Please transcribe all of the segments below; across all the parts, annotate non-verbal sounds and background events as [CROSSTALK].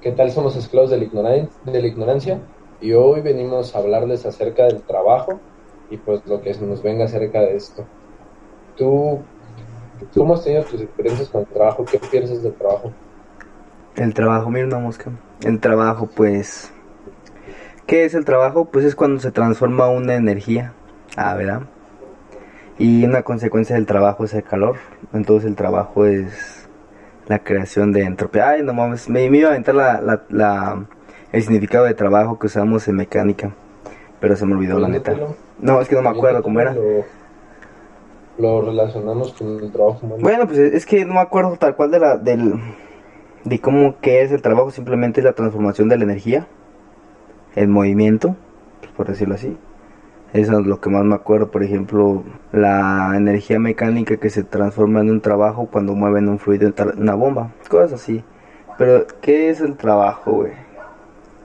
¿Qué tal somos esclavos de la, ignoran de la ignorancia? Y hoy venimos a hablarles acerca del trabajo y pues lo que nos venga acerca de esto. ¿Tú cómo has tenido tus experiencias con el trabajo? ¿Qué piensas del trabajo? El trabajo, mira una mosca. El trabajo, pues... ¿Qué es el trabajo? Pues es cuando se transforma una energía. Ah, ¿verdad? Y una consecuencia del trabajo es el calor. Entonces el trabajo es la creación de entropía. Ay, no mames, me, iba a aventar la, la, el significado de trabajo que usamos en mecánica. Pero se me olvidó, la neta. No, es que no me acuerdo cómo era. Lo, relacionamos con el trabajo humano. Bueno, pues es que no me acuerdo tal cual de la, del, de cómo que es el trabajo. Simplemente es la transformación de la energía. El movimiento, pues, por decirlo así. Eso es lo que más me acuerdo, por ejemplo, la energía mecánica que se transforma en un trabajo cuando mueven un fluido en una bomba, cosas así. Pero, ¿qué es el trabajo, güey?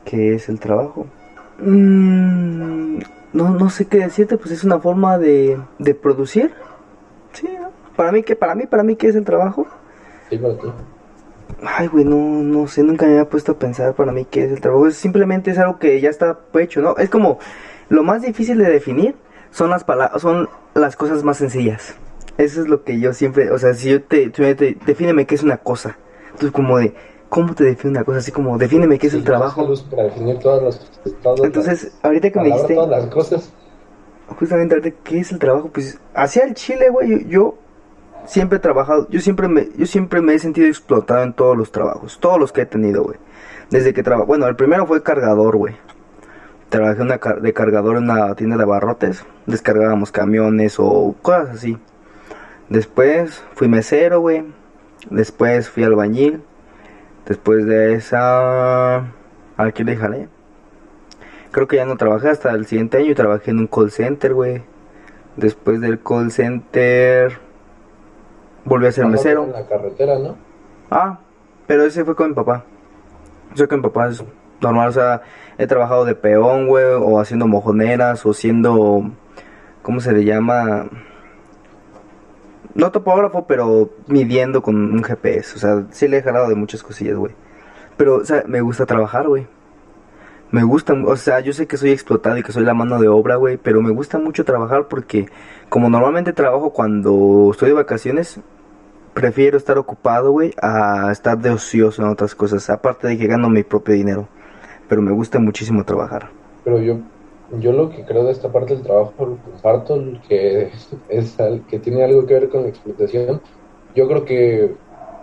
¿Qué es el trabajo? Mm, no, no sé qué decirte, pues es una forma de, de producir. Sí, para mí, que para mí, para mí, ¿qué es el trabajo? Sí, para ti. Ay, güey, no, no sé, nunca me había puesto a pensar para mí qué es el trabajo. Simplemente es algo que ya está hecho, ¿no? Es como lo más difícil de definir son las palabras, son las cosas más sencillas. Eso es lo que yo siempre, o sea, si yo te, te, defíneme qué es una cosa. Entonces como de, ¿cómo te define una cosa? Así como, defíneme qué es el trabajo. Para definir todas las, Entonces, ahorita que me dijiste... Todas las cosas. Justamente ahorita, ¿qué es el trabajo? Pues, hacia el Chile, güey, yo, siempre he trabajado, yo siempre me, yo siempre me he sentido explotado en todos los trabajos, todos los que he tenido, güey. Desde que trabajo, bueno, el primero fue cargador, güey. Trabajé una de cargador en una tienda de abarrotes. Descargábamos camiones o cosas así. Después fui mesero, güey. Después fui albañil. Después de esa... Aquí le jalé. Creo que ya no trabajé hasta el siguiente año. Trabajé en un call center, güey. Después del call center... Volví a ser mesero. En la carretera, ¿no? Ah, pero ese fue con mi papá. Yo con mi papá es normal, o sea, he trabajado de peón, güey, o haciendo mojoneras, o siendo, ¿cómo se le llama? No topógrafo, pero midiendo con un GPS, o sea, sí le he jalado de muchas cosillas, güey. Pero, o sea, me gusta trabajar, güey. Me gusta, o sea, yo sé que soy explotado y que soy la mano de obra, güey, pero me gusta mucho trabajar porque como normalmente trabajo cuando estoy de vacaciones, prefiero estar ocupado, güey, a estar de ocioso en otras cosas, aparte de que gano mi propio dinero pero me gusta muchísimo trabajar. Pero yo, yo lo que creo de esta parte del trabajo, comparto, que, es, que tiene algo que ver con la explotación, yo creo que,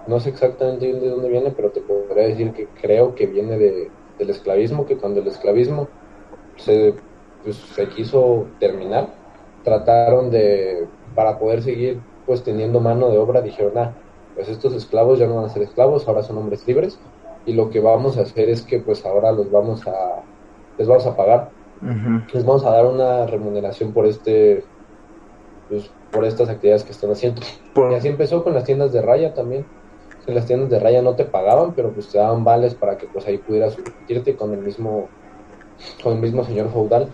no sé exactamente de dónde viene, pero te podría decir que creo que viene de, del esclavismo, que cuando el esclavismo se, pues, se quiso terminar, trataron de, para poder seguir pues teniendo mano de obra, dijeron, ah, pues estos esclavos ya no van a ser esclavos, ahora son hombres libres, y lo que vamos a hacer es que pues ahora los vamos a les vamos a pagar. Les vamos a dar una remuneración por este pues, por estas actividades que están haciendo. Y así empezó con las tiendas de raya también. En las tiendas de raya no te pagaban pero pues te daban vales para que pues ahí pudieras surtirte con el mismo con el mismo señor feudal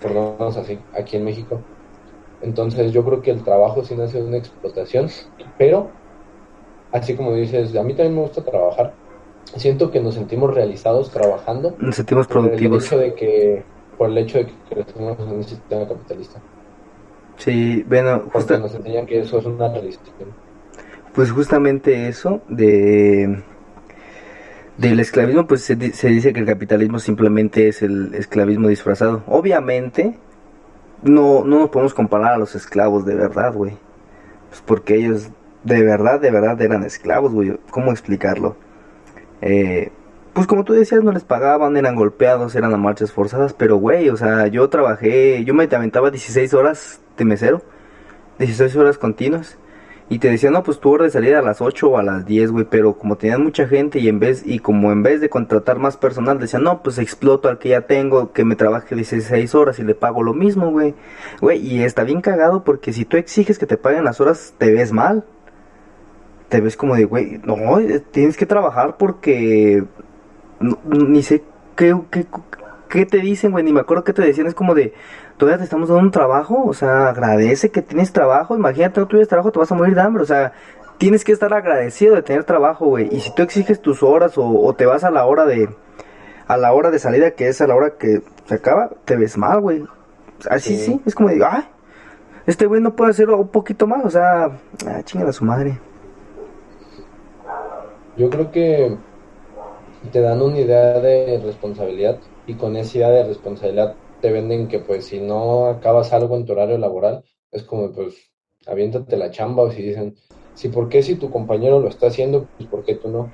por lo menos así aquí en México. Entonces yo creo que el trabajo sí nace de una explotación pero así como dices a mí también me gusta trabajar siento que nos sentimos realizados trabajando. Nos sentimos productivos. Por el hecho de que, por el hecho de que crecemos en un sistema capitalista. Sí, bueno, justo nos enseñan que eso es una realización. Pues justamente eso de del esclavismo, pues se, se, dice que el capitalismo simplemente es el esclavismo disfrazado. Obviamente, no, no nos podemos comparar a los esclavos de verdad, güey. Pues porque ellos de verdad, de verdad eran esclavos, güey. ¿Cómo explicarlo? Eh, pues como tú decías, no les pagaban, eran golpeados, eran a marchas forzadas, pero güey, o sea, yo trabajé, yo me aventaba 16 horas de mesero, 16 horas continuas, y te decían, no, pues tu hora de salida a las 8 o a las 10, güey, pero como tenían mucha gente y en vez, y como en vez de contratar más personal, decían, no, pues exploto al que ya tengo, que me trabaje 16 horas y le pago lo mismo, güey, güey, y está bien cagado porque si tú exiges que te paguen las horas, te ves mal te ves como de, güey, no, tienes que trabajar porque ni sé qué, qué, te dicen, güey, ni me acuerdo qué te decían, es como de, todavía te estamos dando un trabajo, o sea, agradece que tienes trabajo, imagínate, no tuvieras trabajo, te vas a morir de hambre, o sea, tienes que estar agradecido de tener trabajo, güey. Y si tú exiges tus horas o, te vas a la hora de a la hora de salida, que es a la hora que se acaba, te ves mal, güey. Así sí. es como digo, ay, este güey no puede hacerlo un poquito más, o sea, ah, chingada a su madre. Yo creo que te dan una idea de responsabilidad y con esa idea de responsabilidad te venden que pues si no acabas algo en tu horario laboral, es como pues aviéntate la chamba o si dicen, si por qué si tu compañero lo está haciendo, pues por qué tú no.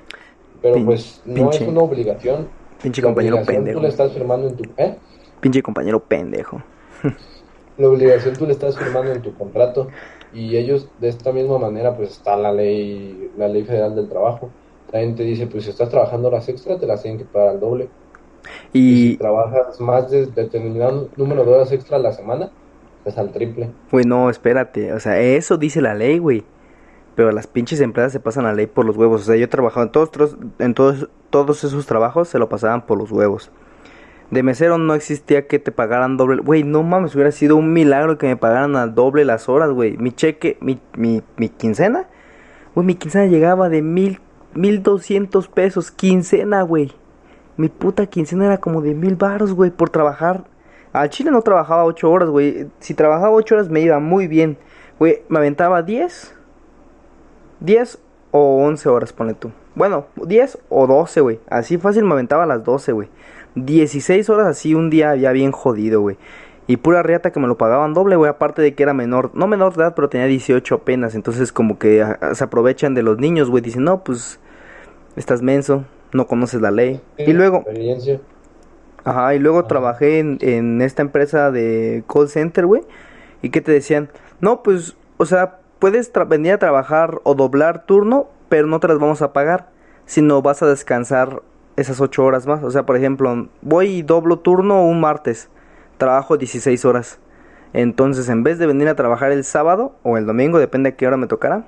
Pero pues no es una obligación. Pinche compañero pendejo. Tú le estás firmando en tu... ¿eh? Pinche compañero pendejo. la obligación tú le estás firmando en tu contrato y ellos de esta misma manera pues está la ley, la ley federal del trabajo la gente dice, pues si estás trabajando horas extra, te las tienen que pagar al doble. Y, si trabajas más de determinado número de horas extra a la semana, pues al triple. Güey, no, espérate. O sea, eso dice la ley, güey. Pero las pinches empresas se pasan la ley por los huevos. O sea, yo he trabajado en todos, en todos, todos esos trabajos, se lo pasaban por los huevos. De mesero no existía que te pagaran doble. Güey, no mames, hubiera sido un milagro que me pagaran al doble las horas, güey. Mi cheque, mi, mi, mi quincena, güey, mi quincena llegaba de mil 1200 pesos, quincena, güey. Mi puta quincena era como de mil baros, güey, por trabajar. Al chile no trabajaba 8 horas, güey. Si trabajaba 8 horas me iba muy bien. Güey, me aventaba 10. 10 o 11 horas, pone tú. Bueno, 10 o 12, güey. Así fácil me aventaba las 12, güey. 16 horas así un día ya bien jodido, güey. Y pura reata que me lo pagaban doble, güey. Aparte de que era menor. No menor de edad, pero tenía 18 apenas. Entonces, como que se aprovechan de los niños, güey. Dicen, no, pues. Estás menso. No conoces la ley. y luego. Ajá, y luego trabajé en, en esta empresa de call center, güey. Y que te decían, no, pues, o sea, puedes venir a trabajar o doblar turno, pero no te las vamos a pagar, sino vas a descansar esas 8 horas más. O sea, por ejemplo, voy y doblo turno un martes trabajo 16 horas. Entonces, en vez de venir a trabajar el sábado o el domingo, depende de qué hora me tocara,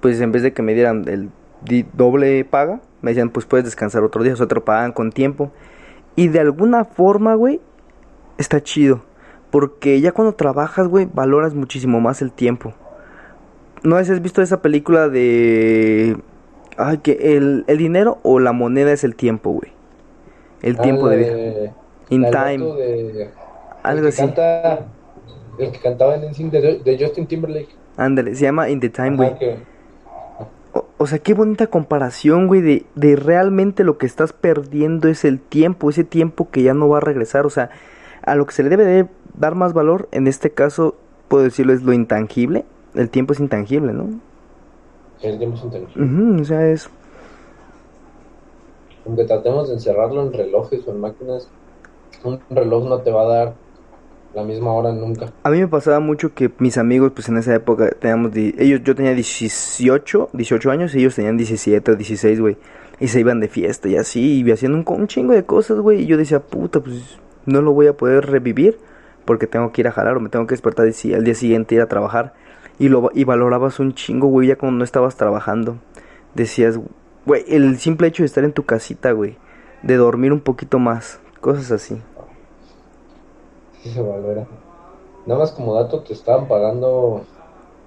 pues en vez de que me dieran el doble paga, me decían, pues puedes descansar otro día, o sea, te pagan con tiempo. Y de alguna forma, güey, está chido. Porque ya cuando trabajas, güey, valoras muchísimo más el tiempo. No sé si has visto esa película de... Ay, que el, el dinero o la moneda es el tiempo, güey. El tiempo de vida. In Time. Algo así. el que cantaba en NSYNC de, de, Justin Timberlake. Ándale, se llama In the Time, güey. O, sea, qué bonita comparación, güey, de, de realmente lo que estás perdiendo es el tiempo, ese tiempo que ya no va a regresar. O sea, a lo que se le debe de dar más valor, en este caso, puedo decirlo, es lo intangible. El tiempo es intangible, ¿no? El tiempo es intangible. o sea, es... Aunque tratemos de encerrarlo en relojes o en máquinas, un reloj no te va a dar la misma hora nunca. A mí me pasaba mucho que mis amigos, pues en esa época teníamos, ellos, yo tenía 18, 18 años y ellos tenían 17 o 16, güey. Y se iban de fiesta y así, y haciendo un, chingo de cosas, güey. Y yo decía, puta, pues no lo voy a poder revivir porque tengo que ir a jalar o me tengo que despertar y al día siguiente ir a trabajar. Y, lo, y valorabas un chingo, güey, ya cuando no estabas trabajando. Decías, güey, el simple hecho de estar en tu casita, güey, de dormir un poquito más, cosas así sí se valora. Nada más como dato, te estaban pagando,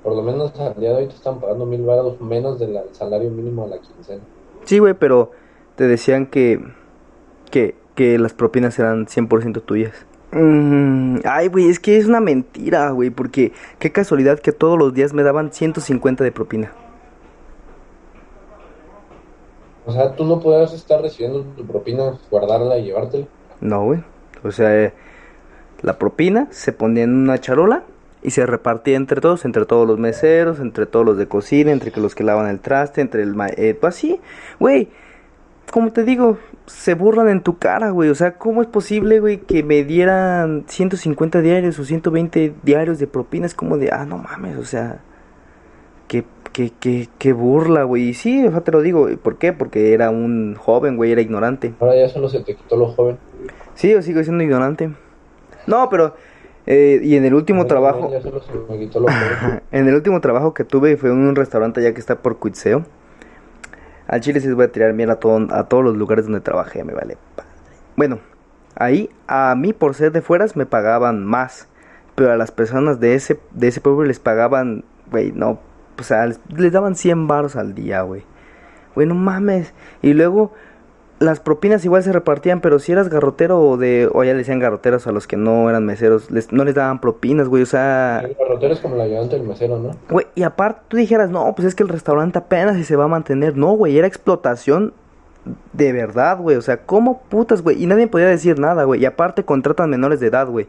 por lo menos al día de hoy te estaban pagando mil baros menos del salario mínimo a la quincena. Sí, güey, pero te decían que, que, que las propinas eran 100% tuyas. Mm, ay, güey, es que es una mentira, güey, porque qué casualidad que todos los días me daban 150 de propina. O sea, tú no puedes estar recibiendo tu propina, guardarla y llevártela. No, güey. O sea, la propina se ponía en una charola y se repartía entre todos, entre todos los meseros, entre todos los de cocina, entre los que lavan el traste, entre el eh, pues así, güey. Como te digo, se burlan en tu cara, güey. O sea, ¿cómo es posible, güey, que me dieran 150 diarios o 120 diarios de propinas? Como de, ah, no mames, o sea, qué, qué, qué, qué burla, güey. Y sí, o sea, te lo digo, ¿por qué? Porque era un joven, güey, era ignorante. Ahora ya solo se te quitó lo joven. Sí, yo sigo siendo ignorante. No, pero... Eh, y en el último trabajo... [LAUGHS] en el último trabajo que tuve fue en un restaurante ya que está por Cuitseo. Al chile sí voy a tirar bien a, todo, a todos los lugares donde trabajé, me vale Bueno, ahí a mí por ser de fueras me pagaban más. Pero a las personas de ese, de ese pueblo les pagaban, güey, no, o sea, les, daban 100 baros al día, güey. Güey, no mames. Y luego las propinas igual se repartían, pero si eras garrotero o de, o ya le decían garroteros a los que no eran meseros, les, no les daban propinas, güey, o sea... El garrotero es como el ayudante del mesero, ¿no? Güey, y aparte tú dijeras, no, pues es que el restaurante apenas si se va a mantener, no, güey, era explotación de verdad, güey, o sea, ¿cómo putas, güey? Y nadie podía decir nada, güey, y aparte contratan menores de edad, güey.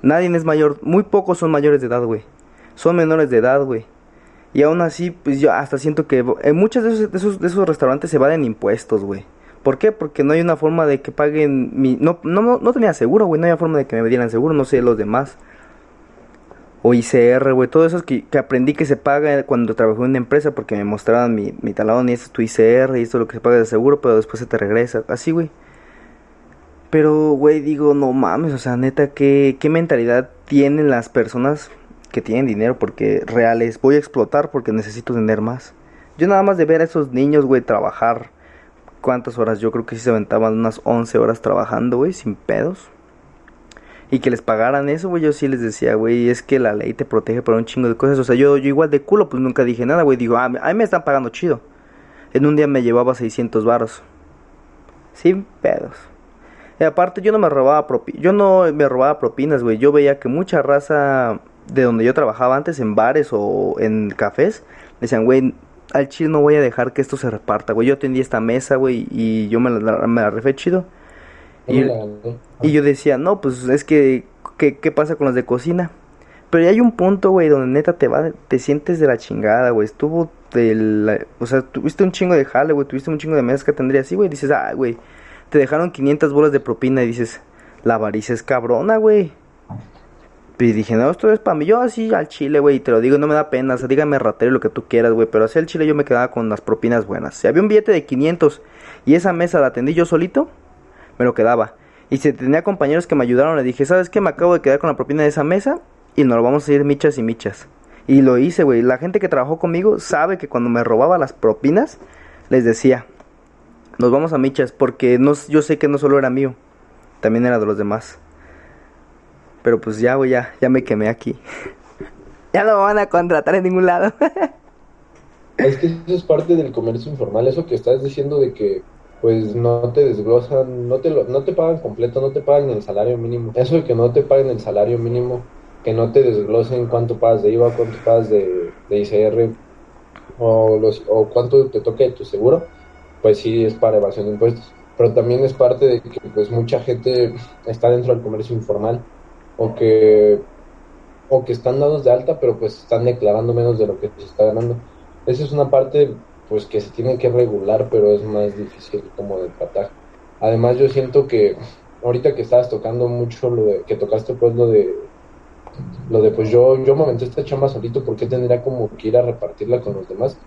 Nadie es mayor, muy pocos son mayores de edad, güey. Son menores de edad, güey. Y aún así, pues yo hasta siento que en muchos de esos, de esos, de esos restaurantes se en impuestos, güey. ¿Por qué? Porque no hay una forma de que paguen mi... No, no, no tenía seguro, güey. No había forma de que me dieran seguro. No sé los demás. O ICR, güey. Todo eso es que, que, aprendí que se paga cuando trabajé en una empresa. Porque me mostraban mi, mi talón y esto es tu ICR y esto es lo que se paga de seguro. Pero después se te regresa. Así, güey. Pero, güey, digo, no mames. O sea, neta, ¿qué, qué mentalidad tienen las personas que tienen dinero? Porque reales. Voy a explotar porque necesito tener más. Yo nada más de ver a esos niños, güey, trabajar cuántas horas, yo creo que sí se aventaban unas 11 horas trabajando, güey, sin pedos. Y que les pagaran eso, güey, yo sí les decía, güey, es que la ley te protege para un chingo de cosas. O sea, yo, yo igual de culo, pues nunca dije nada, güey. Digo, ah, a mí me están pagando chido. En un día me llevaba 600 varos. Sin pedos. Y aparte yo no me robaba propinas, yo no me robaba propinas, güey. Yo veía que mucha raza de donde yo trabajaba antes, en bares o en cafés, decían, güey, al chile no voy a dejar que esto se reparta, güey. Yo atendí esta mesa, güey, y yo me la, me la refé chido. Y, y, yo decía, no, pues es que, ¿qué, ¿qué pasa con los de cocina? Pero ya hay un punto, güey, donde neta te va, te sientes de la chingada, güey. Estuvo de o sea, tuviste un chingo de jale, güey, tuviste un chingo de mesas que tendría así, güey. Dices, ah, güey, te dejaron 500 bolas de propina y dices, la avaricia es cabrona, güey. Y dije, no, esto es para mí. Yo así al chile, güey, te lo digo, no me da pena. O sea, dígame ratero lo que tú quieras, güey. Pero así al chile yo me quedaba con las propinas buenas. Si había un billete de 500 y esa mesa la atendí yo solito, me lo quedaba. Y si tenía compañeros que me ayudaron, le dije, ¿sabes qué? Me acabo de quedar con la propina de esa mesa y nos lo vamos a ir michas y michas. Y lo hice, güey. La gente que trabajó conmigo sabe que cuando me robaba las propinas, les decía, nos vamos a michas, porque no, yo sé que no solo era mío, también era de los demás. Pero pues ya, güey, ya, ya me quemé aquí. [LAUGHS] ya no me van a contratar en ningún lado. [LAUGHS] es que eso es parte del comercio informal, eso que estás diciendo de que pues no te desglosan, no te, lo, no te pagan completo, no te pagan el salario mínimo. Eso de que no te paguen el salario mínimo, que no te desglosen cuánto pagas de IVA, cuánto pagas de, de ICR o, los, o cuánto te toque de tu seguro, pues sí es para evasión de impuestos. Pero también es parte de que pues mucha gente está dentro del comercio informal o que o que están dados de alta pero pues están declarando menos de lo que se está ganando. Esa es una parte pues que se tiene que regular pero es más difícil como de tratar además yo siento que ahorita que estabas tocando mucho lo de que tocaste pues lo de lo de pues yo yo me aventé esta chamba solito porque tendría como que ir a repartirla con los demás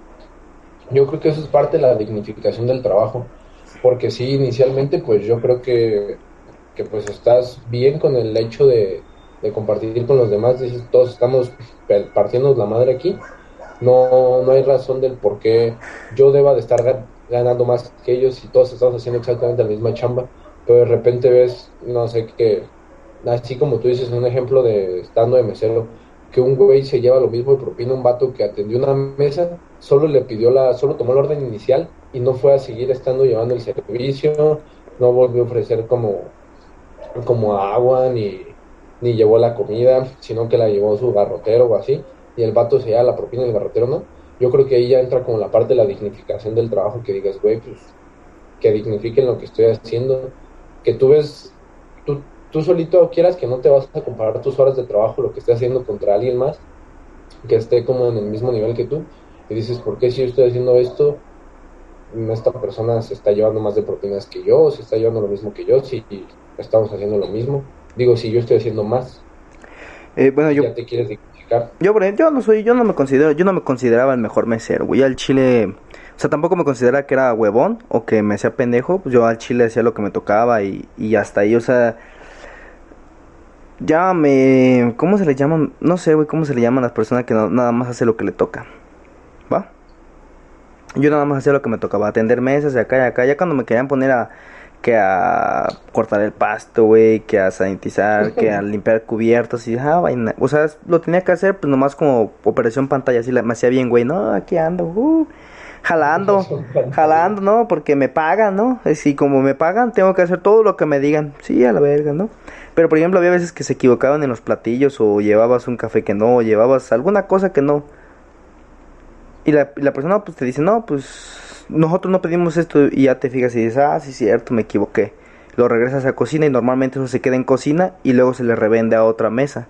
yo creo que eso es parte de la dignificación del trabajo porque sí inicialmente pues yo creo que que pues estás bien con el hecho de, compartir con los demás, dices, todos estamos partiendo la madre aquí, no, no hay razón del por qué yo deba de estar ganando más que ellos y todos estamos haciendo exactamente la misma chamba, pero de repente ves, no sé, que así como tú dices, un ejemplo de estando de mesero, que un güey se lleva lo mismo de propina un vato que atendió una mesa, solo le pidió la, solo tomó la orden inicial y no fue a seguir estando llevando el servicio, no volvió a ofrecer como como agua, ni, ni llevó la comida, sino que la llevó su garrotero o así, y el vato se lleva la propina del garrotero, ¿no? Yo creo que ahí ya entra como la parte de la dignificación del trabajo, que digas, güey, pues que dignifiquen lo que estoy haciendo, que tú ves, tú, tú solito quieras que no te vas a comparar tus horas de trabajo, lo que estés haciendo contra alguien más, que esté como en el mismo nivel que tú, y dices, ¿por qué si yo estoy haciendo esto? Esta persona se está llevando más de propinas que yo, se está llevando lo mismo que yo, si estamos haciendo lo mismo. Digo, si yo estoy haciendo más. Eh, bueno, yo. Ya te quieres dignificar. Yo, yo no soy, yo no me considero, yo no me consideraba el mejor mesero, güey. Al chile, o sea, tampoco me consideraba que era huevón o que me hacía pendejo. Pues yo al chile hacía lo que me tocaba y, y hasta ahí, o sea. Ya me. ¿Cómo se le llaman? No sé, güey, cómo se le llaman las personas que nada más hace lo que le toca. ¿Va? Yo nada más hacía lo que me tocaba, atender mesas de acá y acá. Ya cuando me querían poner a que a cortar el pasto, güey, que a sanitizar, que a [LAUGHS] limpiar cubiertos y ah, vaina. O sea, lo tenía que hacer pues nomás como operación pantalla, así la, me hacía bien, güey, no, aquí ando, uh, jalando, [LAUGHS] jalando, ¿no? Porque me pagan, ¿no? Y como me pagan, tengo que hacer todo lo que me digan, sí, a la verga, ¿no? Pero por ejemplo, había veces que se equivocaban en los platillos o llevabas un café que no, o llevabas alguna cosa que no. Y la, y la persona pues te dice, no, pues nosotros no pedimos esto y ya te fijas y dices, ah, sí, cierto, me equivoqué. Lo regresas a cocina y normalmente eso se queda en cocina y luego se le revende a otra mesa.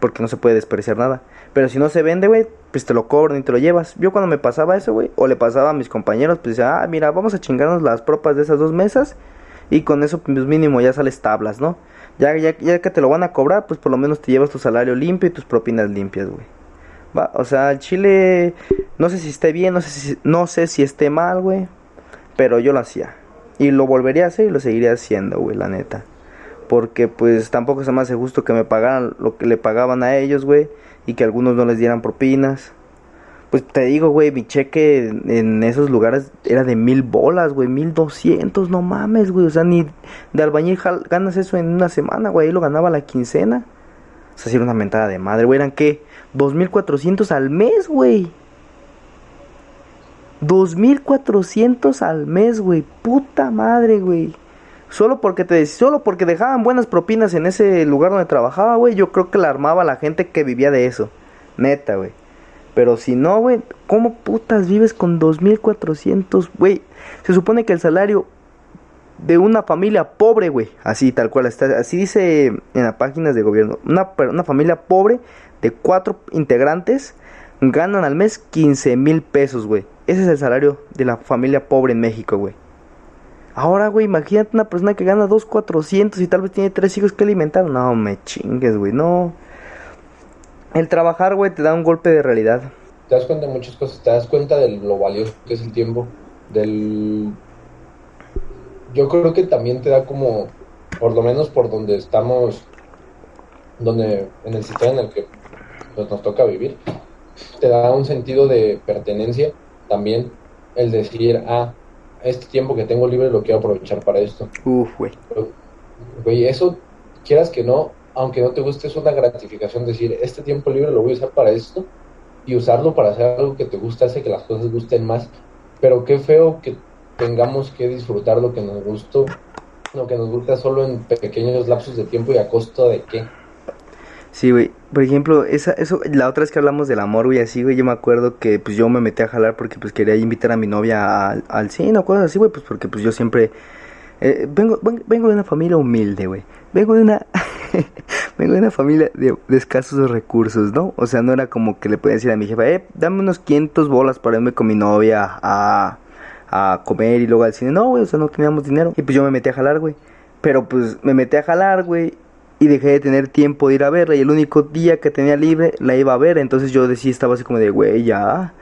Porque no se puede despreciar nada. Pero si no se vende, güey, pues te lo cobran y te lo llevas. Yo cuando me pasaba eso, güey, o le pasaba a mis compañeros, pues decía, ah, mira, vamos a chingarnos las propas de esas dos mesas y con eso, pues mínimo ya sales tablas, ¿no? Ya, ya, ya que te lo van a cobrar, pues por lo menos te llevas tu salario limpio y tus propinas limpias, güey. Va, o sea, el chile no sé si esté bien, no sé si, no sé si esté mal, güey. Pero yo lo hacía. Y lo volvería a hacer y lo seguiría haciendo, güey, la neta. Porque pues tampoco se me hace justo que me pagaran lo que le pagaban a ellos, güey. Y que algunos no les dieran propinas. Pues te digo, güey, mi cheque en esos lugares era de mil bolas, güey, mil doscientos, no mames, güey. O sea, ni de albañil ganas eso en una semana, güey. Ahí lo ganaba la quincena. O sea, si era una mentada de madre, güey. ¿Eran qué? 2.400 al mes, güey. 2.400 al mes, güey. Puta madre, güey. Solo porque te solo porque dejaban buenas propinas en ese lugar donde trabajaba, güey, yo creo que la armaba la gente que vivía de eso. Neta, güey. Pero si no, güey, ¿cómo putas vives con 2400, güey? Se supone que el salario de una familia pobre, güey, así tal cual está, así dice en las páginas de gobierno, una, una familia pobre de cuatro integrantes ganan al mes 15 mil pesos, güey. Ese es el salario de la familia pobre en México, güey. Ahora, güey, imagínate una persona que gana 2.400 y tal vez tiene tres hijos que alimentar. No me chingues, güey, no. El trabajar, güey, te da un golpe de realidad. Te das cuenta de muchas cosas, te das cuenta de lo valioso que es el tiempo, del... Yo creo que también te da como, por lo menos por donde estamos, donde en el sistema en el que pues, nos toca vivir, te da un sentido de pertenencia también el decir, ah, este tiempo que tengo libre lo quiero aprovechar para esto. Uf, güey. Güey, eso, quieras que no, aunque no te guste, es una gratificación decir, este tiempo libre lo voy a usar para esto y usarlo para hacer algo que te gusta hace que las cosas gusten más. Pero qué feo que tengamos que disfrutar lo que nos gustó, lo que nos gusta solo en pequeños lapsos de tiempo y a costo de qué. Sí, güey. Por ejemplo, esa, eso, la otra vez que hablamos del amor, güey, así, güey, yo me acuerdo que, pues, yo me metí a jalar porque, pues, quería invitar a mi novia al, al cine o cosas así, güey, pues, porque, pues, yo siempre... Eh, vengo, vengo de una familia humilde, güey. Vengo de una... [LAUGHS] vengo de una familia de, escasos recursos, ¿no? O sea, no era como que le podía decir a mi jefa, eh, dame unos 500 bolas para irme con mi novia a, a comer y luego al cine. No, güey, o sea, no teníamos dinero. Y pues yo me metí a jalar, güey. Pero pues me metí a jalar, güey y dejé de tener tiempo de ir a verla y el único día que tenía libre la iba a ver, entonces yo decía, estaba así como de, güey, ya,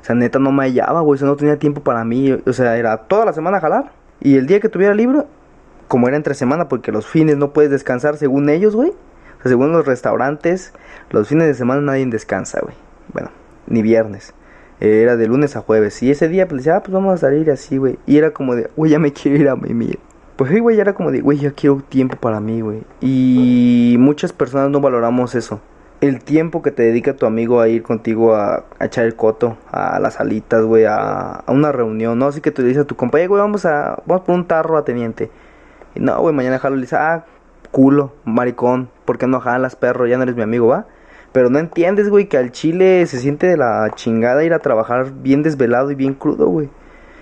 o sea, neta no me hallaba, güey, o sea, no tenía tiempo para mí, o sea, era toda la semana a jalar y el día que tuviera libre, como era entre semana, porque los fines no puedes descansar según ellos, güey, o sea, según los restaurantes, los fines de semana nadie descansa, güey, bueno, ni viernes. Era de lunes a jueves. Y ese día, pues decía, ah, pues vamos a salir así, güey. Y era como de, güey, ya me quiero ir a mimir. Pues güey, era como de, güey, yo quiero tiempo para mí, güey. Y muchas personas no valoramos eso. El tiempo que te dedica tu amigo a ir contigo a, echar el coto, a las salitas, güey, a, una reunión, ¿no? Así que tú le dices a tu compañero, güey, vamos a, vamos por un tarro a teniente. Y no, güey, mañana jalo le dice, ah, culo, maricón, ¿por qué no jalas, perro? Ya no eres mi amigo, ¿va? Pero no entiendes, güey, que al chile se siente de la chingada ir a trabajar bien desvelado y bien crudo, güey.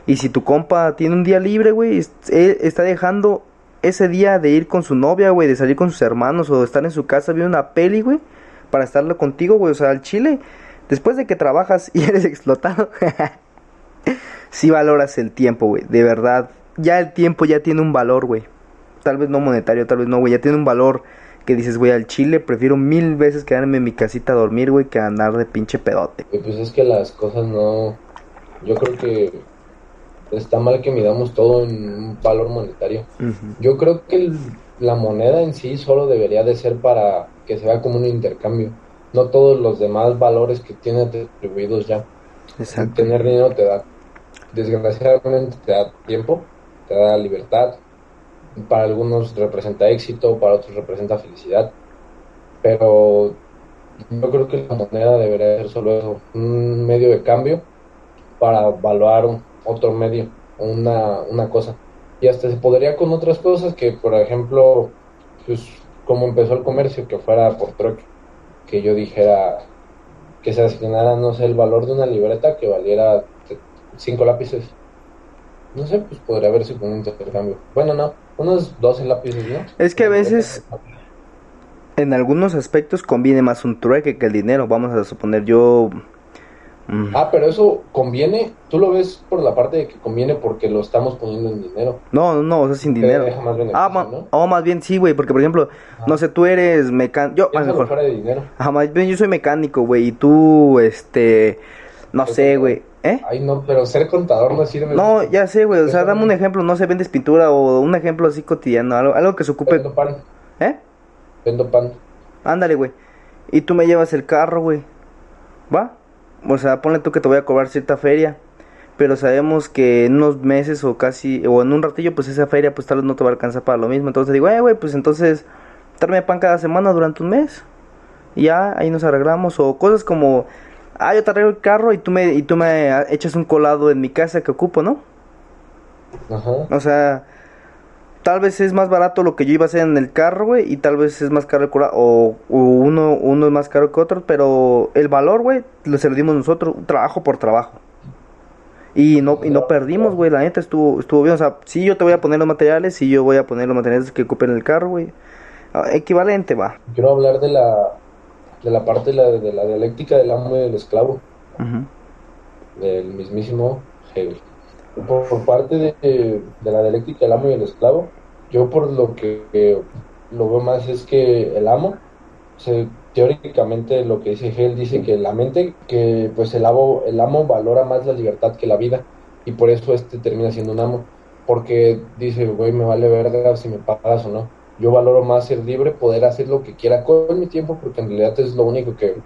Y si tu compa tiene un día libre, güey, está dejando ese día de ir con su novia, güey, de salir con sus hermanos o de estar en su casa viendo una peli, güey, para estarlo contigo, güey. O sea, al chile, después de que trabajas [LAUGHS] y eres explotado, [LAUGHS] sí valoras el tiempo, güey, de verdad. Ya el tiempo ya tiene un valor, güey. Tal vez no monetario, tal vez no, güey, ya tiene un valor que dices, güey, al chile prefiero mil veces quedarme en mi casita a dormir, güey, que andar de pinche pedote. Pues es que las cosas no. Yo creo que está mal que midamos todo en un valor monetario. Yo creo que la moneda en sí solo debería de ser para que se vea como un intercambio, no todos los demás valores que tiene atribuidos ya. Exacto. Tener dinero te da, desgraciadamente te da tiempo, te da libertad, para algunos representa éxito, para otros representa felicidad, pero yo creo que la moneda debería ser solo eso, un medio de cambio para evaluar otro medio, una, una cosa. Y hasta se podría con otras cosas que, por ejemplo, pues como empezó el comercio, que fuera por trueque, que yo dijera que se asignara, no sé, el valor de una libreta que valiera cinco lápices. No sé, pues podría verse con un intercambio. Bueno, no, unos 12 lápices, ¿no? Es que a veces, en algunos aspectos, conviene más un trueque que el dinero. Vamos a suponer, yo Mm. Ah, pero eso conviene, tú lo ves por la parte de que conviene porque lo estamos poniendo en dinero. No, no, o sea, sin dinero. ah, ¿no? más bien sí, güey, porque por ejemplo, no sé, tú eres mecánico. Yo, a mejor. de dinero. [LAUGHS] Ajá, más bien yo soy mecánico, güey, y tú, este, no sé, güey. ¿Eh? Ay, no, pero ser contador no sirve. No, ya sé, güey, o sea, dame un ejemplo, no sé, vendes pintura o un ejemplo así cotidiano, algo, algo que se ocupe. Vendo pan. ¿Eh? Vendo pan. Ándale, güey. Y tú me llevas el carro, güey. ¿Va? O sea, ponle tú que te voy a cobrar cierta feria, pero sabemos que en unos meses o casi, o en un ratillo, pues esa feria pues tal vez no te va a alcanzar para lo mismo. Entonces digo, eh, güey, pues entonces, darme pan cada semana durante un mes. Y ya, ahí nos arreglamos. O cosas como, ah, yo te arreglo el carro y tú me, y tú me echas un colado en mi casa que ocupo, ¿no? Ajá. O sea, tal vez es más barato lo que yo iba a hacer en el carro, güey, y tal vez es más caro el cura, o, uno, uno es más caro que otro, pero el valor, güey, lo se lo dimos nosotros, trabajo por trabajo. Y no, y no perdimos, güey, la neta estuvo, estuvo bien, o sea, sí yo te voy a poner los materiales, sí yo voy a poner los materiales que ocupen el carro, güey. Ah, equivalente, va. Quiero hablar de la, de la parte de la, de la dialéctica del amo y del esclavo. Del mismísimo Hegel. Por, parte de, de, la dialéctica del amo y el esclavo, yo por lo que lo veo más es que el amo, teóricamente lo que dice Hegel dice que la mente, que pues el amo, el amo valora más la libertad que la vida y por eso este termina siendo un amo, porque dice, güey, me vale verga si me pagas o no. Yo valoro más ser libre, poder hacer lo que quiera con mi tiempo, porque en realidad es lo único que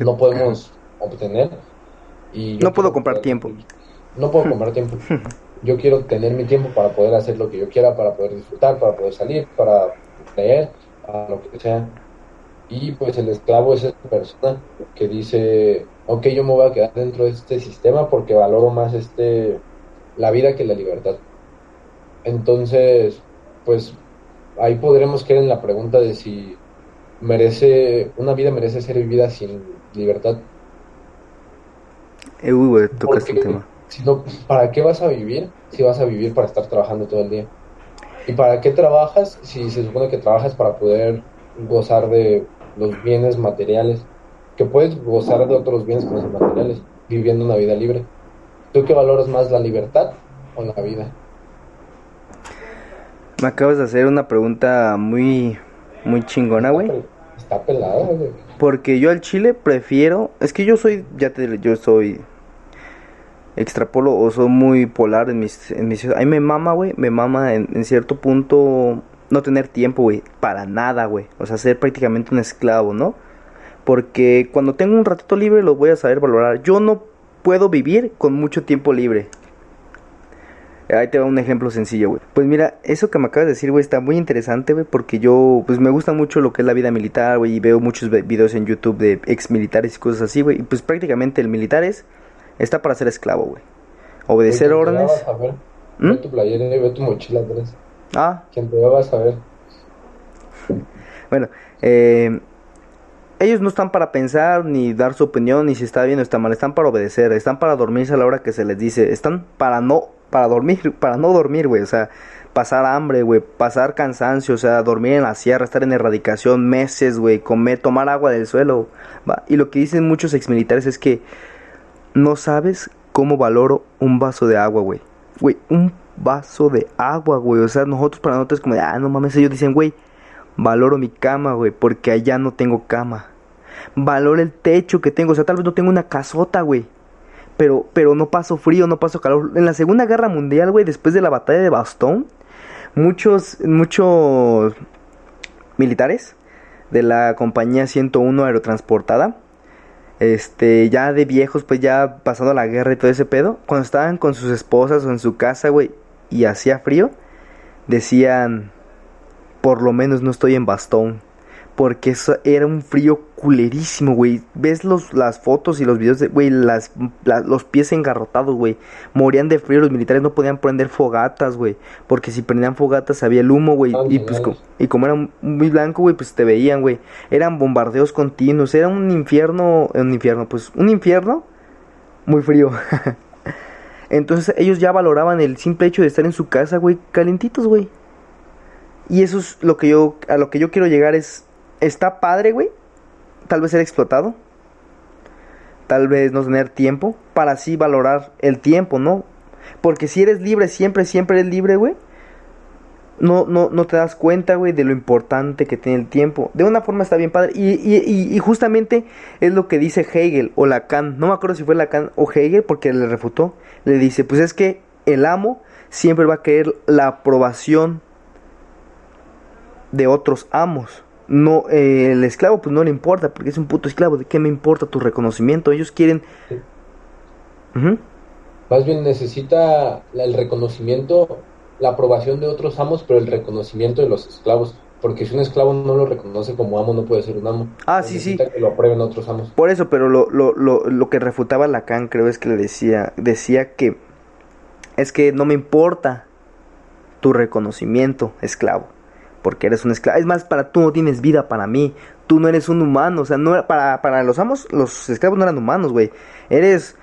no podemos obtener. Y no puedo comprar tiempo. No puedo comprar tiempo. [LAUGHS] yo quiero tener mi tiempo para poder hacer lo que yo quiera, para poder disfrutar, para poder salir, para leer, a lo que sea. Y pues el esclavo es esa persona que dice, ok, yo me voy a quedar dentro de este sistema porque valoro más este la vida que la libertad. Entonces, pues ahí podremos caer en la pregunta de si merece, una vida merece ser vivida sin libertad. Eh, uy, tocas el tema ¿para qué vas a vivir si vas a vivir para estar trabajando todo el día? ¿Y para qué trabajas si se supone que trabajas para poder gozar de los bienes materiales? Que puedes gozar de otros bienes que no son materiales, viviendo una vida libre. ¿Tú qué valoras más, la libertad o la vida? Me acabas de hacer una pregunta muy, muy chingona, güey. Está pelada, güey. Porque yo al chile prefiero, es que yo soy, ya te yo soy extrapolo o soy muy polar en mis, mis A mí me mama, güey, me mama en, cierto punto no tener tiempo, güey, para nada, güey. O sea, ser prácticamente un esclavo, ¿no? Porque cuando tengo un ratito libre lo voy a saber valorar. Yo no puedo vivir con mucho tiempo libre. Ahí te va un ejemplo sencillo, güey. Pues mira, eso que me acabas de decir, güey, está muy interesante, güey, porque yo, pues me gusta mucho lo que es la vida militar, güey, y veo muchos videos en YouTube de ex militares y cosas así, güey. Y pues prácticamente el militar es está para ser esclavo, güey. Obedecer órdenes. A ver. ¿Mm? Ve tu playera y ve tu mochila. Ah. Quien te va a saber. Bueno, eh, ellos no están para pensar ni dar su opinión ni si está bien o está mal, están para obedecer, están para dormirse a la hora que se les dice, están para no para dormir, para no dormir, güey, o sea, pasar hambre, güey, pasar cansancio, o sea, dormir en la sierra, estar en erradicación meses, güey, comer, tomar agua del suelo, va. Y lo que dicen muchos exmilitares es que no sabes cómo valoro un vaso de agua, güey. Güey, un vaso de agua, güey. O sea, nosotros para nosotros como ah, no mames, ellos dicen, güey, valoro mi cama, güey, porque allá no tengo cama. Valoro el techo que tengo, o sea, tal vez no tengo una casota, güey. Pero, pero no paso frío, no paso calor. En la Segunda Guerra Mundial, güey, después de la batalla de Bastón, muchos, muchos militares de la compañía 101 aerotransportada este, ya de viejos, pues ya pasando la guerra y todo ese pedo, cuando estaban con sus esposas o en su casa, güey, y hacía frío, decían, por lo menos no estoy en bastón. Porque eso era un frío culerísimo, güey. Ves los, las fotos y los videos de, güey, las, los pies engarrotados, güey. Morían de frío, los militares no podían prender fogatas, güey. Porque si prendían fogatas había el humo, güey. y, pues, y como era muy blanco, güey, pues te veían, güey. Eran bombardeos continuos. Era un infierno, un infierno, pues un infierno muy frío. [LAUGHS] Entonces ellos ya valoraban el simple hecho de estar en su casa, güey, calentitos, güey. Y eso es lo que yo, a lo que yo quiero llegar es, está padre, güey. Tal vez ser explotado. Tal vez no tener tiempo para así valorar el tiempo, ¿no? Porque si eres libre, siempre, siempre eres libre, güey no, no, no te das cuenta, güey, de lo importante que tiene el tiempo. De una forma está bien padre. Y, y, y, justamente es lo que dice Hegel o Lacan. No me acuerdo si fue Lacan o Hegel porque le refutó. Le dice, pues es que el amo siempre va a querer la aprobación de otros amos. No, eh, el esclavo pues no le importa porque es un puto esclavo. ¿De qué me importa tu reconocimiento? Ellos quieren... Más bien necesita el reconocimiento la aprobación de otros amos, pero el reconocimiento de los esclavos. Porque si un esclavo no lo reconoce como amo, no puede ser un amo. Ah, sí, sí. que lo aprueben otros amos. Por eso, pero lo, lo, lo, lo que refutaba Lacan, creo es que le decía, decía que es que no me importa tu reconocimiento, esclavo. Porque eres un esclavo. Es más, para tú no tienes vida para mí. Tú no eres un humano. O sea, no para, para los amos, los esclavos no eran humanos, güey. Eres.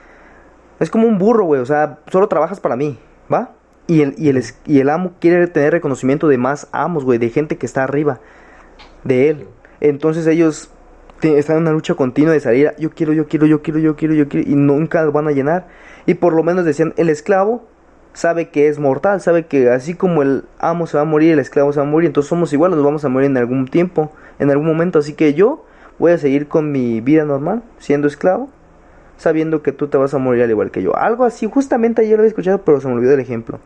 Es como un burro, güey. O sea, solo trabajas para mí. ¿Va? Y el, y el, y el amo quiere tener reconocimiento de más amos, güey, de gente que está arriba de él. Entonces ellos están en una lucha continua de salir, yo quiero, yo quiero, yo quiero, yo quiero, yo quiero, y nunca van a llenar. Y por lo menos decían, el esclavo sabe que es mortal, sabe que así como el amo se va a morir, el esclavo se va a morir, entonces somos iguales, nos vamos a morir en algún tiempo, en algún momento. Así que yo voy a seguir con mi vida normal, siendo esclavo, sabiendo que tú te vas a morir al igual que yo. Algo así, justamente ayer lo había escuchado, pero se me olvidó el ejemplo.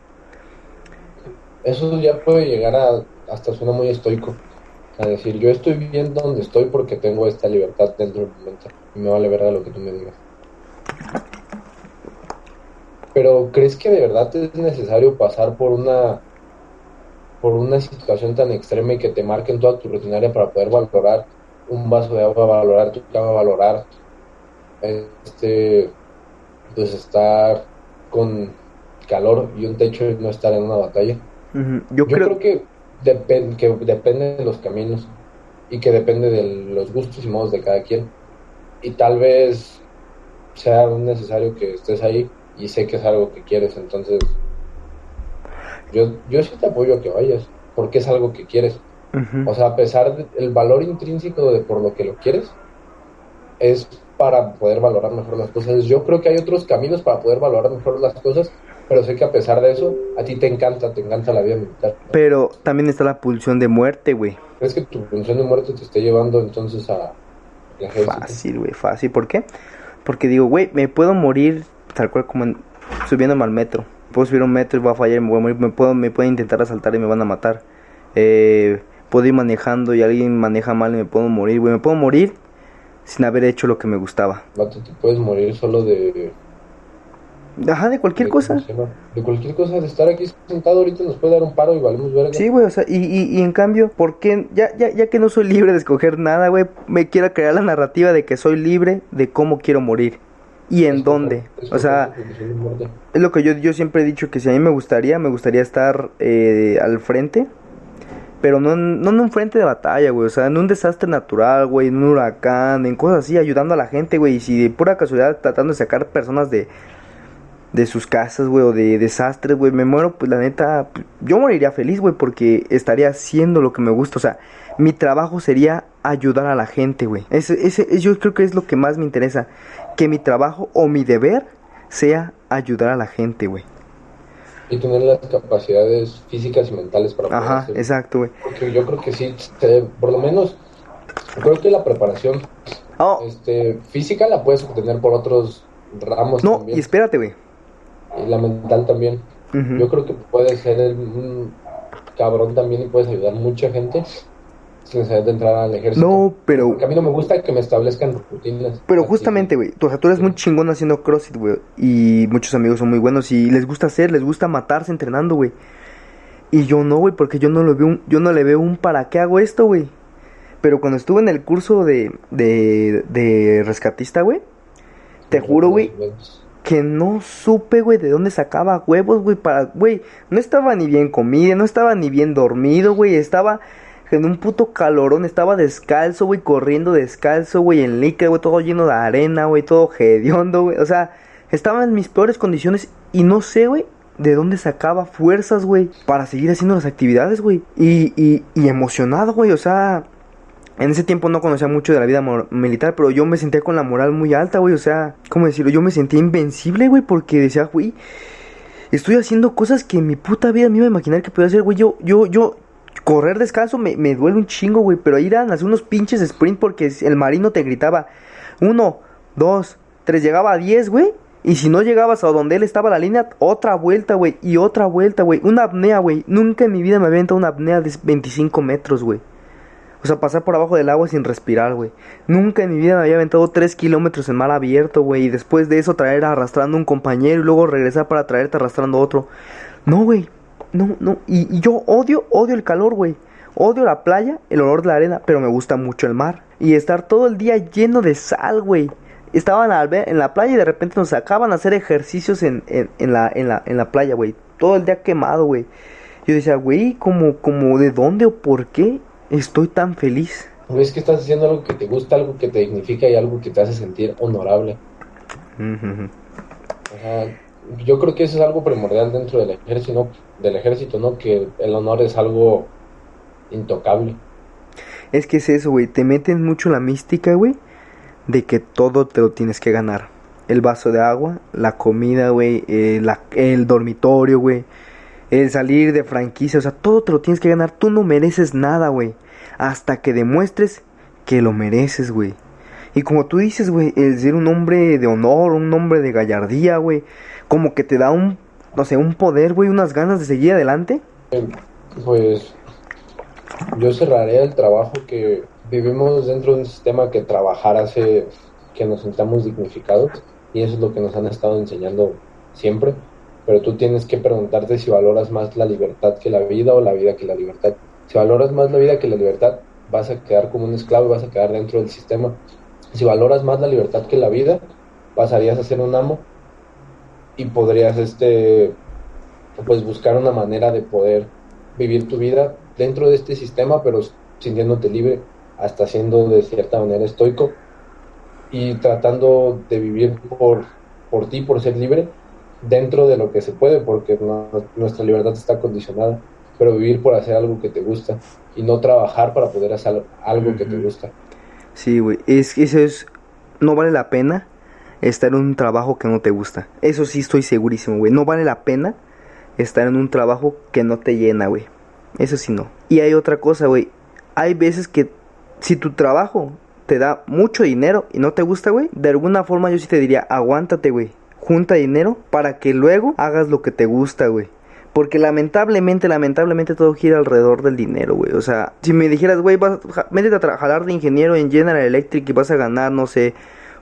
Eso ya puede llegar a, hasta suena muy estoico. A decir, yo estoy bien donde estoy porque tengo esta libertad dentro del momento. Y me vale verdad lo que tú me digas. Pero ¿crees que de verdad es necesario pasar por una por una situación tan extrema y que te marquen toda tu rutinaria para poder valorar un vaso de agua, valorar tu agua, valorar este, pues estar con calor y un techo y no estar en una batalla. Yo, creo... que, que depende de los caminos y que depende de los gustos y modos de cada quien. Y tal vez sea necesario que estés ahí y sé que es algo que quieres, entonces yo, yo sí te apoyo a que vayas, porque es algo que quieres. O sea, a pesar del valor intrínseco de por lo que lo quieres, es para poder valorar mejor las cosas. Yo creo que hay otros caminos para poder valorar mejor las cosas, pero sé que a pesar de eso, a ti te encanta, te encanta la vida militar. Pero también está la pulsión de muerte, güey. ¿Crees que tu pulsión de muerte te esté llevando entonces a Fácil, güey, fácil. ¿Por qué? Porque digo, güey, me puedo morir tal cual como en, subiéndome al metro. Puedo subir un metro y voy a fallar, me voy a morir. Me, puedo, me pueden intentar asaltar y me van a matar. Eh, puedo ir manejando y alguien maneja mal y me puedo morir, güey. Me puedo morir sin haber hecho lo que me gustaba. Vato, te puedes morir solo de... Ajá, de cualquier cosa. De cualquier cosa, de estar aquí sentado ahorita nos puede dar un paro y valemos verga. Sí, güey, o sea, y, y, y, en cambio, ¿por qué? Ya, ya, ya que no soy libre de escoger nada, güey, me quiero crear la narrativa de que soy libre de cómo quiero morir y en dónde. o sea, es lo que yo, yo siempre he dicho que si a mí me gustaría, me gustaría estar eh, al frente pero no, no en un frente de batalla, güey. O sea, en un desastre natural, güey. En un huracán, en cosas así, ayudando a la gente, güey. Y si de pura casualidad tratando de sacar personas de, de sus casas, güey, o de desastres, güey, me muero, pues la neta, yo moriría feliz, güey, porque estaría haciendo lo que me gusta. O sea, mi trabajo sería ayudar a la gente, güey. Ese, ese, yo creo que es lo que más me interesa. Que mi trabajo o mi deber sea ayudar a la gente, güey y tener las capacidades físicas y mentales para poder Ajá, exacto, güey. Porque yo creo que sí, por lo menos, creo que la preparación oh. este, física la puedes obtener por otros ramos no, y espérate, güey. Y la mental también. Yo creo que puedes ser un cabrón también y puedes ayudar a mucha gente necesidad de entrar al ejército. No, pero... Porque a mí no me gusta que me establezcan rutinas. Pero justamente, güey, o sea, tú eres muy chingón haciendo CrossFit, güey, y muchos amigos son muy buenos y les gusta hacer, les gusta matarse entrenando, güey. Y yo no, güey, porque yo no, lo veo un, yo no le veo un para qué hago esto, güey. Pero cuando estuve en el curso de, de, de rescatista, güey, te juro, güey, que no supe, güey, de dónde sacaba huevos, güey, para, güey, no estaba ni bien comido, no estaba ni bien dormido, güey, estaba en un puto calorón, estaba descalzo, güey, corriendo descalzo, güey, en líquido, güey, todo lleno de arena, güey, todo hediondo, güey, o sea, estaba en mis peores condiciones y no sé, güey, de dónde sacaba fuerzas, güey, para seguir haciendo las actividades, güey, y, y, y emocionado, güey, o sea, en ese tiempo no conocía mucho de la vida militar, pero yo me sentía con la moral muy alta, güey. O sea, ¿cómo decirlo? Yo me sentía invencible, güey, porque decía, güey, estoy haciendo cosas que en mi puta vida me iba a imaginar que podía hacer, güey. Yo, yo, yo, correr descalzo me, me duele un chingo, güey. Pero ir a hacer unos pinches sprint porque el marino te gritaba, uno, dos, tres, llegaba a diez, güey. Y si no llegabas a donde él estaba la línea, otra vuelta, güey. Y otra vuelta, güey. Una apnea, güey. Nunca en mi vida me había aventado una apnea de 25 metros, güey. O sea, pasar por abajo del agua sin respirar, güey. Nunca en mi vida me había aventado 3 kilómetros en mar abierto, güey. Y después de eso traer arrastrando un compañero y luego regresar para traerte arrastrando otro. No, güey. No, no. Y, yo odio, odio el calor, güey. Odio la playa, el olor de la arena, pero me gusta mucho el mar. Y estar todo el día lleno de sal, güey. Estaban en la playa y de repente nos sacaban a hacer ejercicios en, en, la, en, la, en la playa, güey. Todo el día quemado, güey. Yo decía, güey, como, como de dónde o por qué estoy tan feliz. Es que estás haciendo algo que te gusta, algo que te dignifica y algo que te hace sentir honorable. Yo creo que eso es algo primordial dentro del ejército, del ejército, ¿no? Que el honor es algo intocable. Es que es eso, güey. Te meten mucho la mística, güey, de que todo te lo tienes que ganar. El vaso de agua, la comida, güey, eh, el dormitorio, güey el salir de franquicia, o sea, todo te lo tienes que ganar. Tú no mereces nada, güey. Hasta que demuestres que lo mereces, güey. Y como tú dices, güey, el ser un hombre de honor, un hombre de gallardía, güey, como que te da un, no sé, un poder, güey, unas ganas de seguir adelante. Pues yo cerraré el trabajo que vivimos dentro de un sistema que trabajar hace que nos sintamos dignificados y eso es lo que nos han estado enseñando siempre pero tú tienes que preguntarte si valoras más la libertad que la vida o la vida que la libertad. Si valoras más la vida que la libertad, vas a quedar como un esclavo y vas a quedar dentro del sistema. Si valoras más la libertad que la vida, pasarías a ser un amo y podrías este pues buscar una manera de poder vivir tu vida dentro de este sistema, pero sintiéndote libre, hasta siendo de cierta manera estoico y tratando de vivir por, por ti, por ser libre, dentro de lo que se puede, porque nuestra libertad está condicionada, pero vivir por hacer algo que te gusta y no trabajar para poder hacer algo que te gusta. Sí, güey, es eso es, no vale la pena estar en un trabajo que no te gusta. Eso sí estoy segurísimo, güey, no vale la pena estar en un trabajo que no te llena, güey. Eso sí no. Y hay otra cosa, güey, hay veces que si tu trabajo te da mucho dinero y no te gusta, güey, de alguna forma yo sí te diría, aguántate, güey junta dinero para que luego hagas lo que te gusta, güey. Porque lamentablemente, lamentablemente todo gira alrededor del dinero, güey. O sea, si me dijeras, güey, vas, métete a trabajar de ingeniero en General Electric y vas a ganar, no sé,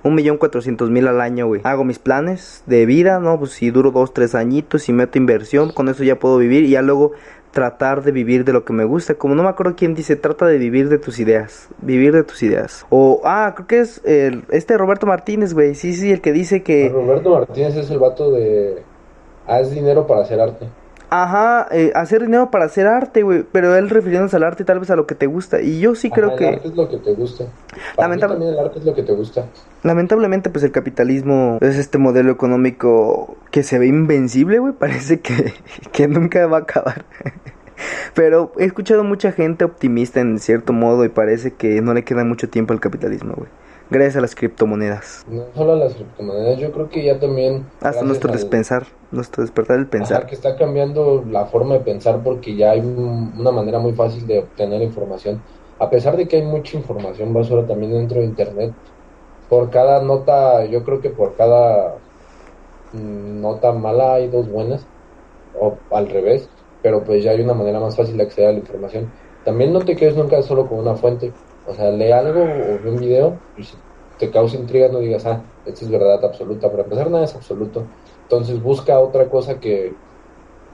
un millón cuatrocientos mil al año, güey. Hago mis planes de vida, ¿no? Pues si duro dos, tres añitos y meto inversión, con eso ya puedo vivir y ya luego tratar de vivir de lo que me gusta. Como no me acuerdo quién dice, trata de vivir de tus ideas. Vivir de tus ideas. O, ah, creo que es el, este Roberto Martínez, güey. Sí, sí, el que dice que... Roberto Martínez es el vato de... Haz dinero para hacer arte. Ajá, eh, hacer dinero para hacer arte, güey. Pero él refiriéndose al arte tal vez a lo que te gusta. Y yo sí creo que. El arte es lo que te gusta. Lamentablemente el arte es lo que te gusta. Lamentablemente, pues el capitalismo es este modelo económico que se ve invencible, güey. Parece que, [LAUGHS] que nunca va a acabar. [LAUGHS] Pero he escuchado mucha gente optimista en cierto modo y parece que no le queda mucho tiempo al capitalismo, güey gracias a las criptomonedas. No solo a las criptomonedas, yo creo que ya también... Hasta nuestro despensar, nuestro despertar del pensar. que está cambiando la forma de pensar porque ya hay una manera muy fácil de obtener información. A pesar de que hay mucha información basura también dentro de Internet, por cada nota, yo creo que por cada mm, nota mala hay dos buenas, o al revés, pero pues ya hay una manera más fácil de acceder a la información. También no te quedes nunca solo con una fuente o sea, lee algo o ve un video y si te causa intriga no digas, ah, esto es verdad absoluta. Para empezar, nada es absoluto. Entonces busca otra cosa que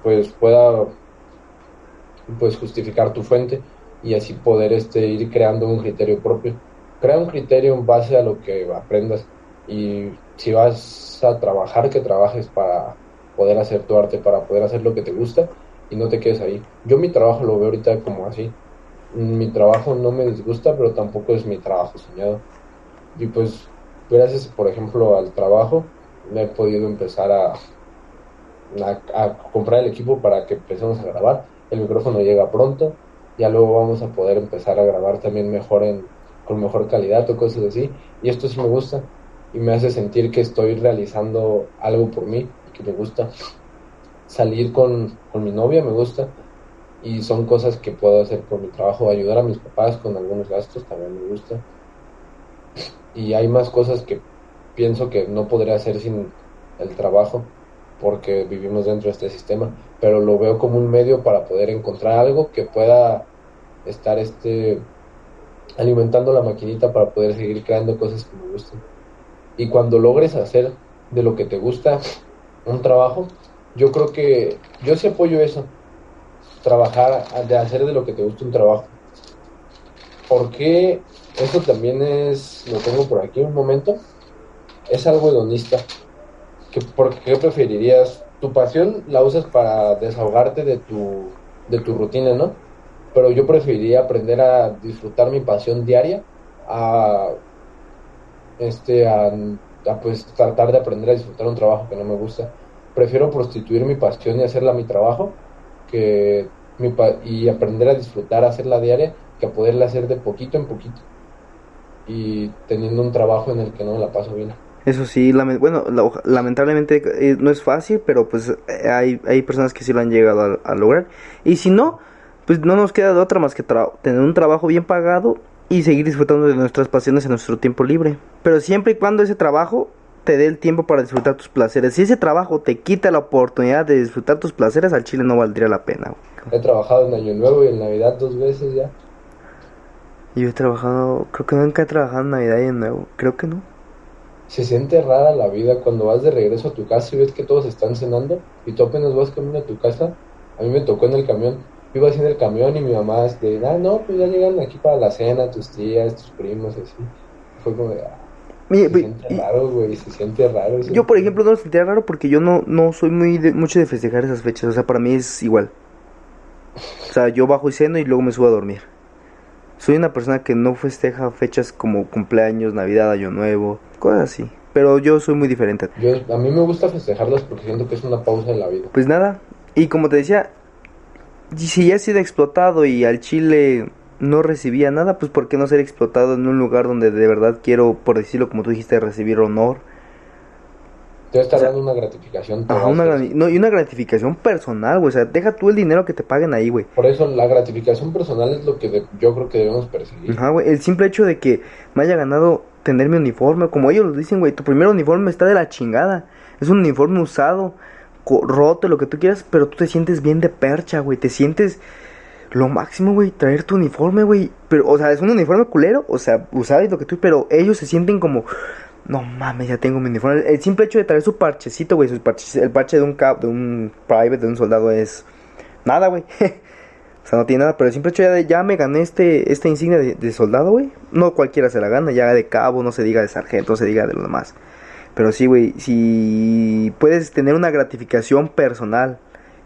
pues pueda pues justificar tu fuente y así poder este, ir creando un criterio propio. Crea un criterio en base a lo que aprendas y si vas a trabajar, que trabajes para poder hacer tu arte, para poder hacer lo que te gusta y no te quedes ahí. Yo mi trabajo lo veo ahorita como así. Mi trabajo no me disgusta, pero tampoco es mi trabajo soñado. Y pues gracias, por ejemplo, al trabajo, me he podido empezar a, a, comprar el equipo para que empecemos a grabar. El micrófono llega pronto, ya luego vamos a poder empezar a grabar también mejor en, con mejor calidad o cosas así. Y esto sí me gusta y me hace sentir que estoy realizando algo por mí que me gusta. Salir con, con mi novia me gusta y son cosas que puedo hacer por mi trabajo. Ayudar a mis papás con algunos gastos también me gusta. Y hay más cosas que pienso que no podría hacer sin el trabajo porque vivimos dentro de este sistema, pero lo veo como un medio para poder encontrar algo que pueda estar este alimentando la maquinita para poder seguir creando cosas que me gusten. Y cuando logres hacer de lo que te gusta un trabajo, yo creo que yo sí apoyo eso, trabajar, de hacer de lo que te gusta un trabajo. Porque eso también es, lo tengo por aquí un momento, es algo hedonista. Que, porque, ¿Qué preferirías? Tu pasión la usas para desahogarte de tu, de tu rutina, ¿no? Pero yo preferiría aprender a disfrutar mi pasión diaria a, este, a, pues tratar de aprender a disfrutar un trabajo que no me gusta. Prefiero prostituir mi pasión y hacerla mi trabajo que mi y aprender a disfrutar, hacerla diaria, que a poderla hacer de poquito en poquito y teniendo un trabajo en el que no me la paso bien. Eso sí, bueno, lamentablemente eh, no es fácil, pero pues eh, hay, hay personas que sí lo han llegado a, lograr. Y si no, pues no nos queda de otra más que tener un trabajo bien pagado y seguir disfrutando de nuestras pasiones en nuestro tiempo libre. Pero siempre y cuando ese trabajo te dé el tiempo para disfrutar tus placeres. Si ese trabajo te quita la oportunidad de disfrutar tus placeres, al chile no valdría la pena. He trabajado en Año Nuevo y en Navidad dos veces ya. Yo he trabajado, creo que nunca he trabajado en Navidad y en Nuevo, creo que no. Se siente rara la vida cuando vas de regreso a tu casa y ves que todos están cenando y tú apenas vas camino a tu casa. A mí me tocó en el camión. Yo iba así en el camión y mi mamá, este, ah, no, pues ya llegan aquí para la cena, tus tías, tus primos, así. Fue como de, ah, se siente raro, güey, se siente raro. Yo, por ejemplo, no lo sentía raro porque yo no, no soy muy de, mucho de festejar esas fechas. O sea, para mí es igual. O sea, yo bajo y ceno y luego me subo a dormir. Soy una persona que no festeja fechas como cumpleaños, Navidad, Año Nuevo, cosas así. Pero yo soy muy diferente. Yo, a mí me gusta festejarlas porque siento que es una pausa en la vida. Pues nada, y como te decía, si ya he sido explotado y al Chile no recibía nada, pues ¿por qué no ser explotado en un lugar donde de verdad quiero, por decirlo como tú dijiste, recibir honor? Te está dando una gratificación. no, y una gratificación personal, güey. O sea, deja tú el dinero que te paguen ahí, güey. Por eso la gratificación personal es lo que yo creo que debemos perseguir. Ajá, güey. El simple hecho de que me haya ganado tener mi uniforme, como ellos lo dicen, güey. Tu primer uniforme está de la chingada. Es un uniforme usado, roto, lo que tú quieras, pero tú te sientes bien de percha, güey. Te sientes lo máximo, güey, traer tu uniforme, güey. Pero, o sea, es un uniforme culero, o sea, usado y lo que tú, pero ellos se sienten como no mames, ya tengo mi uniforme. El simple hecho de traer su parchecito, güey, el parche de un cap, de un private, de un soldado es nada, güey. [LAUGHS] o sea, no tiene nada, pero el simple hecho de ya me gané este esta insignia de, soldado, güey. No cualquiera se la gana, ya de cabo, no se diga de sargento, se diga de lo demás. Pero sí, güey, si puedes tener una gratificación personal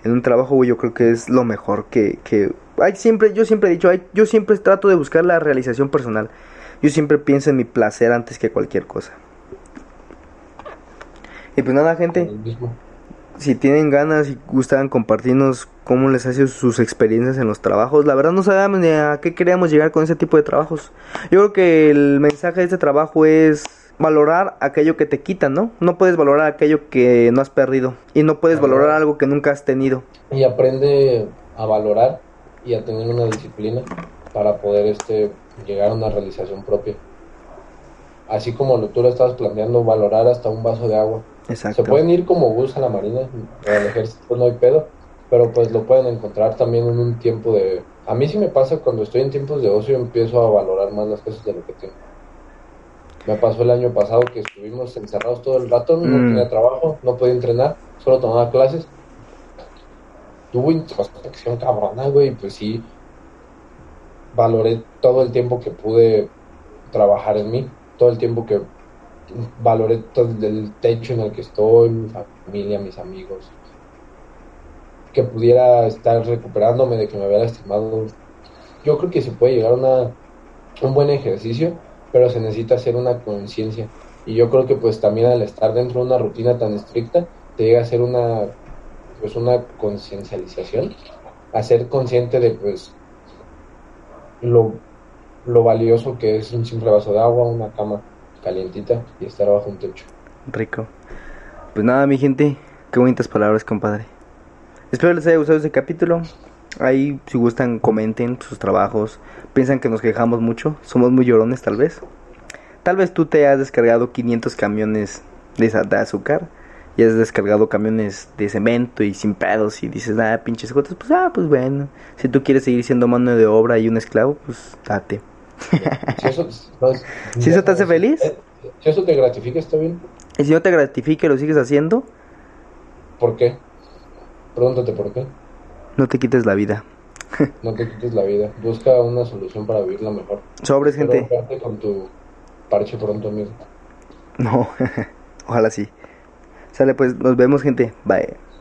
en un trabajo, güey, yo creo que es lo mejor que, que... Hay siempre, yo siempre he dicho, hay, yo siempre trato de buscar la realización personal. Yo siempre pienso en mi placer antes que cualquier cosa. Y pues nada, gente. Si tienen ganas y gustan compartirnos cómo les ha sido sus experiencias en los trabajos. La verdad no sabemos ni a qué queríamos llegar con ese tipo de trabajos. Yo creo que el mensaje de este trabajo es valorar aquello que te quitan, ¿no? No puedes valorar aquello que no has perdido y no puedes valorar algo que nunca has tenido. Y aprende a valorar y a tener una disciplina para poder este llegar a una realización propia. Así como lo, tú lo estabas planteando, valorar hasta un vaso de agua se pueden ir como bus a la marina, al ejército no hay pedo, pero pues lo pueden encontrar también en un tiempo de... A mí sí me pasa cuando estoy en tiempos de ocio empiezo a valorar más las cosas de lo que tengo. Me pasó el año pasado que estuvimos encerrados todo el rato, no mm. tenía trabajo, no podía entrenar, solo tomaba clases. tuvo introspección cabrona, güey, pues sí, valoré todo el tiempo que pude trabajar en mí, todo el tiempo que valoré el techo en el que estoy, mi familia, mis amigos, que pudiera estar recuperándome de que me había lastimado. Yo creo que se puede llegar a una, un buen ejercicio, pero se necesita hacer una conciencia. Y yo creo que pues también al estar dentro de una rutina tan estricta, te llega a ser una pues una conciencialización, a ser consciente de pues lo, lo valioso que es un simple vaso de agua, una cama calientita y estar bajo un techo. Rico. Pues nada, mi gente, qué bonitas palabras, compadre. Espero les haya gustado este capítulo. Ahí, si gustan, comenten sus trabajos. Piensan que nos quejamos mucho. Somos muy llorones, tal vez. Tal vez tú te has descargado 500 camiones de, azúcar y has descargado camiones de cemento y sin pedos y dices, ah, pinches gotas, pues ah, pues bueno. Si tú quieres seguir siendo mano de obra y un esclavo, pues date. Si eso, si eso te hace feliz. Eh, si eso te gratifica, está bien. Y si no te gratifica y lo sigues haciendo. ¿Por qué? Pregúntate por qué. No te quites la vida. no te quites la vida. Busca una solución para vivirla mejor. Sobres, gente. con tu parche pronto, amigo. No, [LAUGHS] ojalá sí. Sale pues, nos vemos gente. Bye.